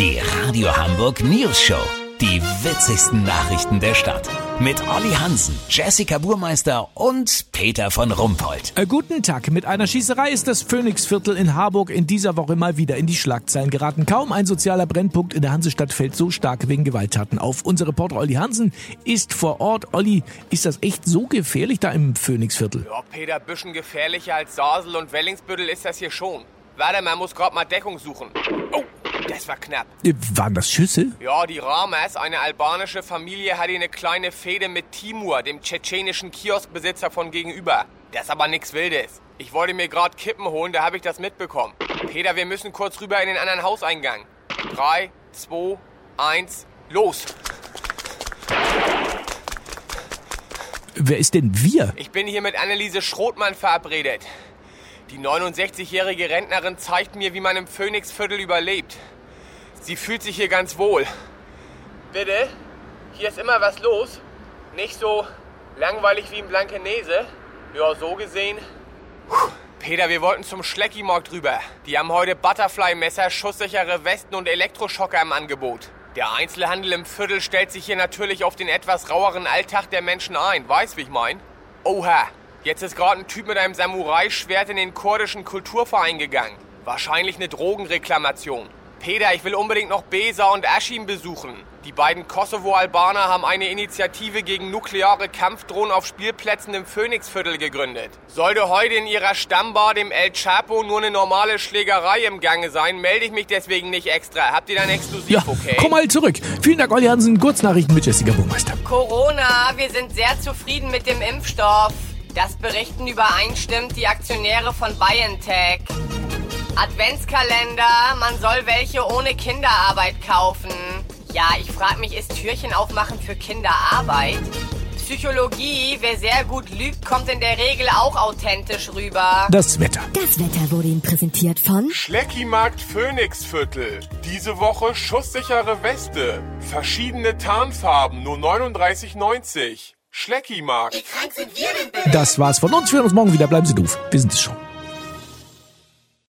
Die Radio Hamburg News Show. Die witzigsten Nachrichten der Stadt. Mit Olli Hansen, Jessica Burmeister und Peter von Rumpold. Äh, guten Tag. Mit einer Schießerei ist das Phoenixviertel in Harburg in dieser Woche mal wieder in die Schlagzeilen geraten. Kaum ein sozialer Brennpunkt in der Hansestadt fällt so stark wegen Gewalttaten auf. Unser Reporter Olli Hansen ist vor Ort. Olli, ist das echt so gefährlich da im Phoenixviertel? Ja, Peter, bisschen gefährlicher als Sasel und Wellingsbüttel ist das hier schon. Warte, man muss gerade mal Deckung suchen. Oh, das war knapp. Äh, Waren das Schüsse? Ja, die Ramas, eine albanische Familie, hatte eine kleine Fehde mit Timur, dem tschetschenischen Kioskbesitzer von gegenüber. Das ist aber nix Wildes. Ich wollte mir gerade Kippen holen, da habe ich das mitbekommen. Peter, wir müssen kurz rüber in den anderen Hauseingang. Drei, zwei, eins, los. Wer ist denn wir? Ich bin hier mit Anneliese Schrothmann verabredet. Die 69-jährige Rentnerin zeigt mir, wie man im Phoenixviertel überlebt. Sie fühlt sich hier ganz wohl. Bitte? Hier ist immer was los. Nicht so langweilig wie in Blankenese. Ja, so gesehen. Puh. Peter, wir wollten zum Schleckimarkt rüber. Die haben heute Butterfly-Messer, schusssichere Westen und Elektroschocker im Angebot. Der Einzelhandel im Viertel stellt sich hier natürlich auf den etwas raueren Alltag der Menschen ein. Weißt, wie ich mein? Oha, jetzt ist gerade ein Typ mit einem Samurai-Schwert in den kurdischen Kulturverein gegangen. Wahrscheinlich eine Drogenreklamation. Peter, ich will unbedingt noch Besa und Aschim besuchen. Die beiden Kosovo-Albaner haben eine Initiative gegen nukleare Kampfdrohnen auf Spielplätzen im Phoenixviertel gegründet. Sollte heute in ihrer Stammbar, dem El Chapo, nur eine normale Schlägerei im Gange sein, melde ich mich deswegen nicht extra. Habt ihr dann exklusiv, Ja, okay? komm mal zurück. Vielen Dank, Olli Hansen. Kurznachrichten mit Jessica Burmeister. Corona, wir sind sehr zufrieden mit dem Impfstoff. Das berichten übereinstimmend die Aktionäre von BioNTech. Adventskalender, man soll welche ohne Kinderarbeit kaufen. Ja, ich frag mich, ist Türchen aufmachen für Kinderarbeit? Psychologie, wer sehr gut lügt, kommt in der Regel auch authentisch rüber. Das Wetter. Das Wetter wurde Ihnen präsentiert von Schleckimarkt Phoenixviertel. Diese Woche schusssichere Weste. Verschiedene Tarnfarben, nur 39,90. Schleckimarkt. Das war's von uns. Wir hören uns morgen wieder. Bleiben Sie doof. Wir sind es schon.